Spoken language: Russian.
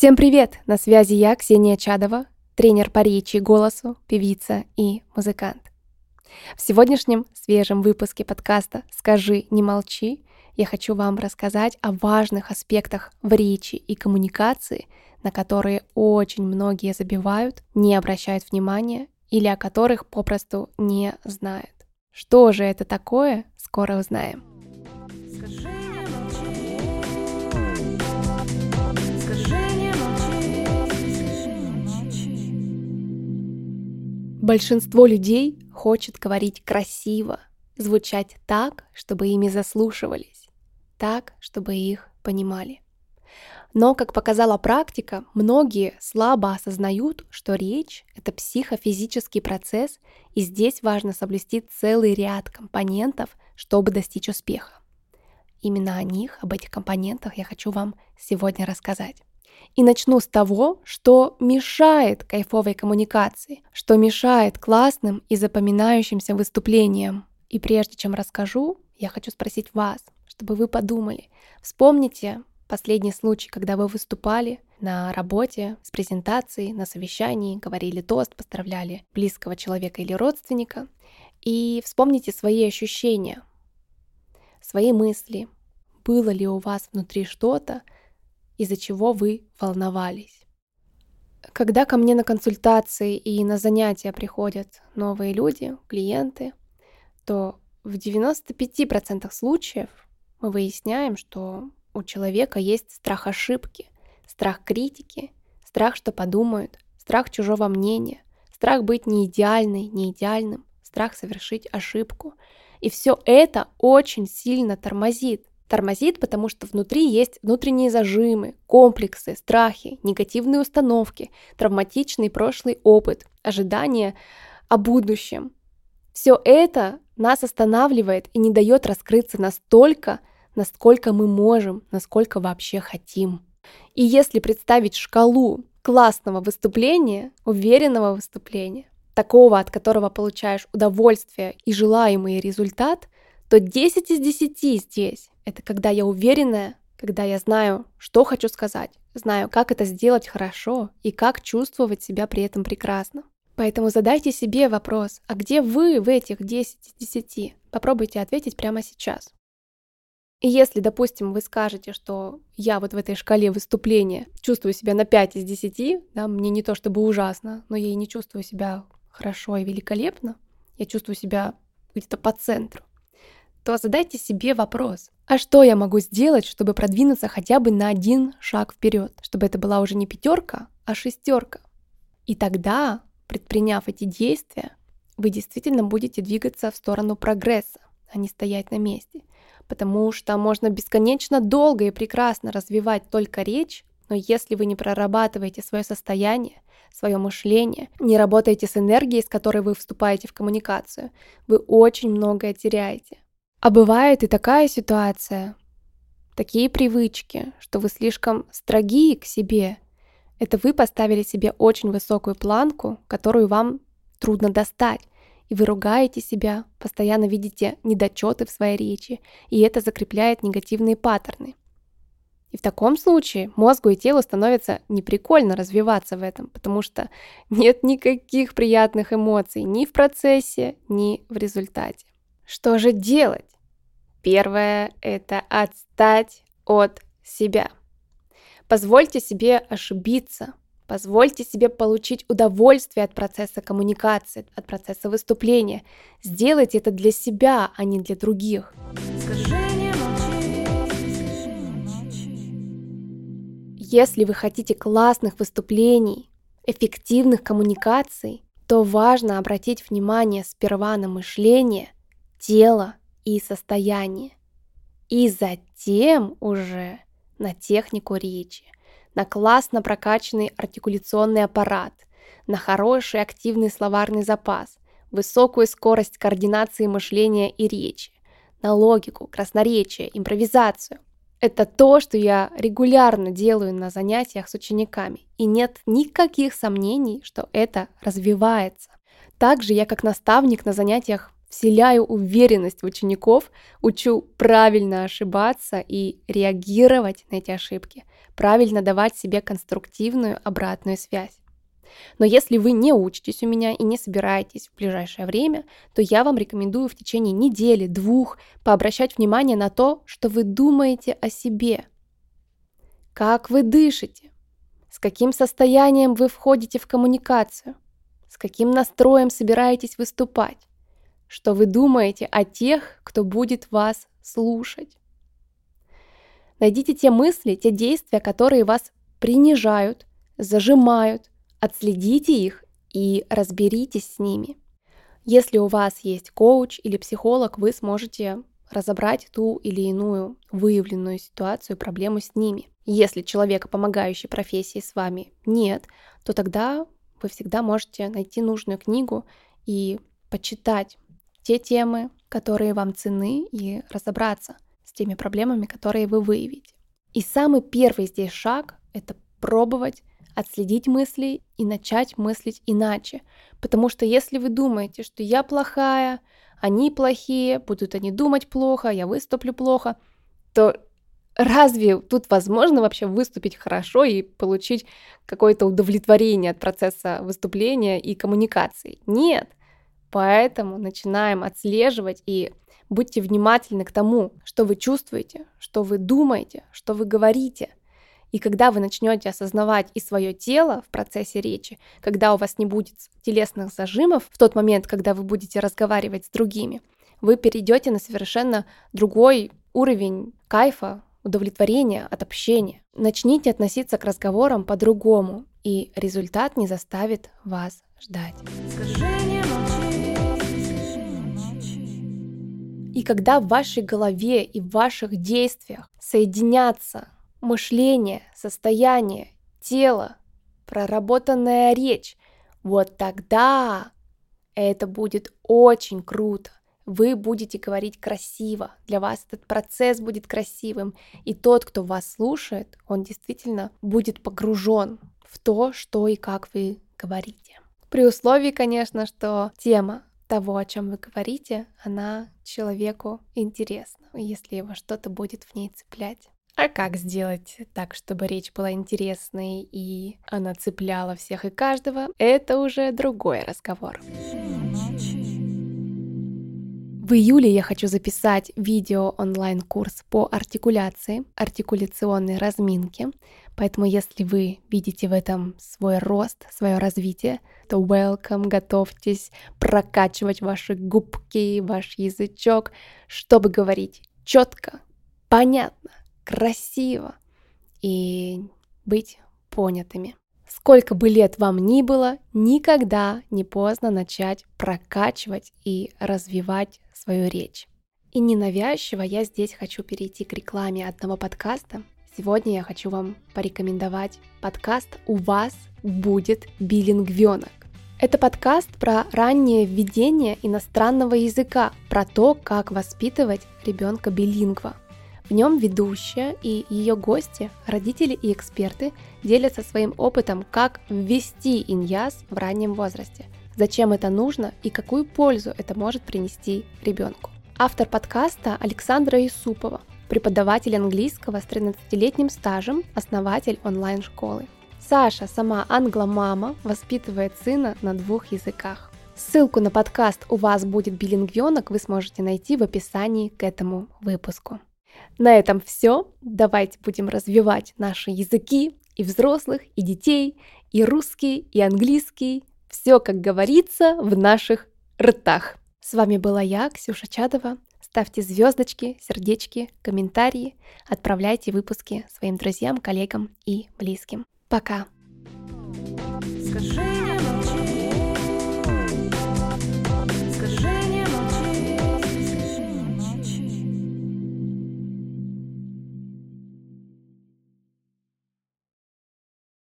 Всем привет! На связи я, Ксения Чадова, тренер по речи и голосу, певица и музыкант. В сегодняшнем свежем выпуске подкаста «Скажи, не молчи» я хочу вам рассказать о важных аспектах в речи и коммуникации, на которые очень многие забивают, не обращают внимания или о которых попросту не знают. Что же это такое, скоро узнаем. Большинство людей хочет говорить красиво, звучать так, чтобы ими заслушивались, так, чтобы их понимали. Но, как показала практика, многие слабо осознают, что речь — это психофизический процесс, и здесь важно соблюсти целый ряд компонентов, чтобы достичь успеха. Именно о них, об этих компонентах я хочу вам сегодня рассказать. И начну с того, что мешает кайфовой коммуникации, что мешает классным и запоминающимся выступлениям. И прежде чем расскажу, я хочу спросить вас, чтобы вы подумали. Вспомните последний случай, когда вы выступали на работе, с презентацией, на совещании, говорили тост, поздравляли близкого человека или родственника. И вспомните свои ощущения, свои мысли. Было ли у вас внутри что-то, из-за чего вы волновались. Когда ко мне на консультации и на занятия приходят новые люди, клиенты, то в 95% случаев мы выясняем, что у человека есть страх ошибки, страх критики, страх, что подумают, страх чужого мнения, страх быть не идеальной, не идеальным, страх совершить ошибку. И все это очень сильно тормозит Тормозит, потому что внутри есть внутренние зажимы, комплексы, страхи, негативные установки, травматичный прошлый опыт, ожидания о будущем. Все это нас останавливает и не дает раскрыться настолько, насколько мы можем, насколько вообще хотим. И если представить шкалу классного выступления, уверенного выступления, такого, от которого получаешь удовольствие и желаемый результат, то 10 из 10 здесь это когда я уверенная, когда я знаю, что хочу сказать, знаю, как это сделать хорошо и как чувствовать себя при этом прекрасно. Поэтому задайте себе вопрос, а где вы в этих 10 из 10? Попробуйте ответить прямо сейчас. И если, допустим, вы скажете, что я вот в этой шкале выступления чувствую себя на 5 из 10, да, мне не то чтобы ужасно, но я и не чувствую себя хорошо и великолепно, я чувствую себя где-то по центру, то задайте себе вопрос, а что я могу сделать, чтобы продвинуться хотя бы на один шаг вперед, чтобы это была уже не пятерка, а шестерка. И тогда, предприняв эти действия, вы действительно будете двигаться в сторону прогресса, а не стоять на месте. Потому что можно бесконечно долго и прекрасно развивать только речь, но если вы не прорабатываете свое состояние, свое мышление, не работаете с энергией, с которой вы вступаете в коммуникацию, вы очень многое теряете. А бывает и такая ситуация, такие привычки, что вы слишком строги к себе. Это вы поставили себе очень высокую планку, которую вам трудно достать. И вы ругаете себя, постоянно видите недочеты в своей речи, и это закрепляет негативные паттерны. И в таком случае мозгу и телу становится неприкольно развиваться в этом, потому что нет никаких приятных эмоций ни в процессе, ни в результате. Что же делать? Первое – это отстать от себя. Позвольте себе ошибиться, позвольте себе получить удовольствие от процесса коммуникации, от процесса выступления. Сделайте это для себя, а не для других. Если вы хотите классных выступлений, эффективных коммуникаций, то важно обратить внимание сперва на мышление, тело и состояние. И затем уже на технику речи, на классно прокачанный артикуляционный аппарат, на хороший активный словарный запас, высокую скорость координации мышления и речи, на логику, красноречие, импровизацию. Это то, что я регулярно делаю на занятиях с учениками, и нет никаких сомнений, что это развивается. Также я как наставник на занятиях вселяю уверенность в учеников, учу правильно ошибаться и реагировать на эти ошибки, правильно давать себе конструктивную обратную связь. Но если вы не учитесь у меня и не собираетесь в ближайшее время, то я вам рекомендую в течение недели, двух пообращать внимание на то, что вы думаете о себе. Как вы дышите? С каким состоянием вы входите в коммуникацию? С каким настроем собираетесь выступать? Что вы думаете о тех, кто будет вас слушать? Найдите те мысли, те действия, которые вас принижают, зажимают, Отследите их и разберитесь с ними. Если у вас есть коуч или психолог, вы сможете разобрать ту или иную выявленную ситуацию, проблему с ними. Если человека, помогающей профессии с вами нет, то тогда вы всегда можете найти нужную книгу и почитать те темы, которые вам цены, и разобраться с теми проблемами, которые вы выявите. И самый первый здесь шаг — это пробовать отследить мысли и начать мыслить иначе. Потому что если вы думаете, что я плохая, они плохие, будут они думать плохо, я выступлю плохо, то разве тут возможно вообще выступить хорошо и получить какое-то удовлетворение от процесса выступления и коммуникации? Нет. Поэтому начинаем отслеживать и будьте внимательны к тому, что вы чувствуете, что вы думаете, что вы говорите – и когда вы начнете осознавать и свое тело в процессе речи, когда у вас не будет телесных зажимов, в тот момент, когда вы будете разговаривать с другими, вы перейдете на совершенно другой уровень кайфа, удовлетворения от общения. Начните относиться к разговорам по-другому, и результат не заставит вас ждать. И когда в вашей голове и в ваших действиях соединятся мышление, состояние, тело, проработанная речь, вот тогда это будет очень круто. Вы будете говорить красиво, для вас этот процесс будет красивым, и тот, кто вас слушает, он действительно будет погружен в то, что и как вы говорите. При условии, конечно, что тема того, о чем вы говорите, она человеку интересна, если его что-то будет в ней цеплять. А как сделать так, чтобы речь была интересной и она цепляла всех и каждого, это уже другой разговор. В июле я хочу записать видео онлайн-курс по артикуляции, артикуляционной разминке. Поэтому если вы видите в этом свой рост, свое развитие, то welcome, готовьтесь прокачивать ваши губки, ваш язычок, чтобы говорить четко, понятно, красиво и быть понятыми. Сколько бы лет вам ни было, никогда не поздно начать прокачивать и развивать свою речь. И ненавязчиво я здесь хочу перейти к рекламе одного подкаста. Сегодня я хочу вам порекомендовать подкаст «У вас будет билингвенок». Это подкаст про раннее введение иностранного языка, про то, как воспитывать ребенка билингва. В нем ведущая и ее гости, родители и эксперты делятся своим опытом, как ввести иньяс в раннем возрасте, зачем это нужно и какую пользу это может принести ребенку. Автор подкаста Александра Исупова, преподаватель английского с 13-летним стажем, основатель онлайн-школы. Саша, сама англомама, воспитывает сына на двух языках. Ссылку на подкаст «У вас будет билингвенок» вы сможете найти в описании к этому выпуску. На этом все. Давайте будем развивать наши языки и взрослых, и детей, и русский, и английский. Все, как говорится, в наших ртах. С вами была я, Ксюша Чадова. Ставьте звездочки, сердечки, комментарии, отправляйте выпуски своим друзьям, коллегам и близким. Пока! Скажи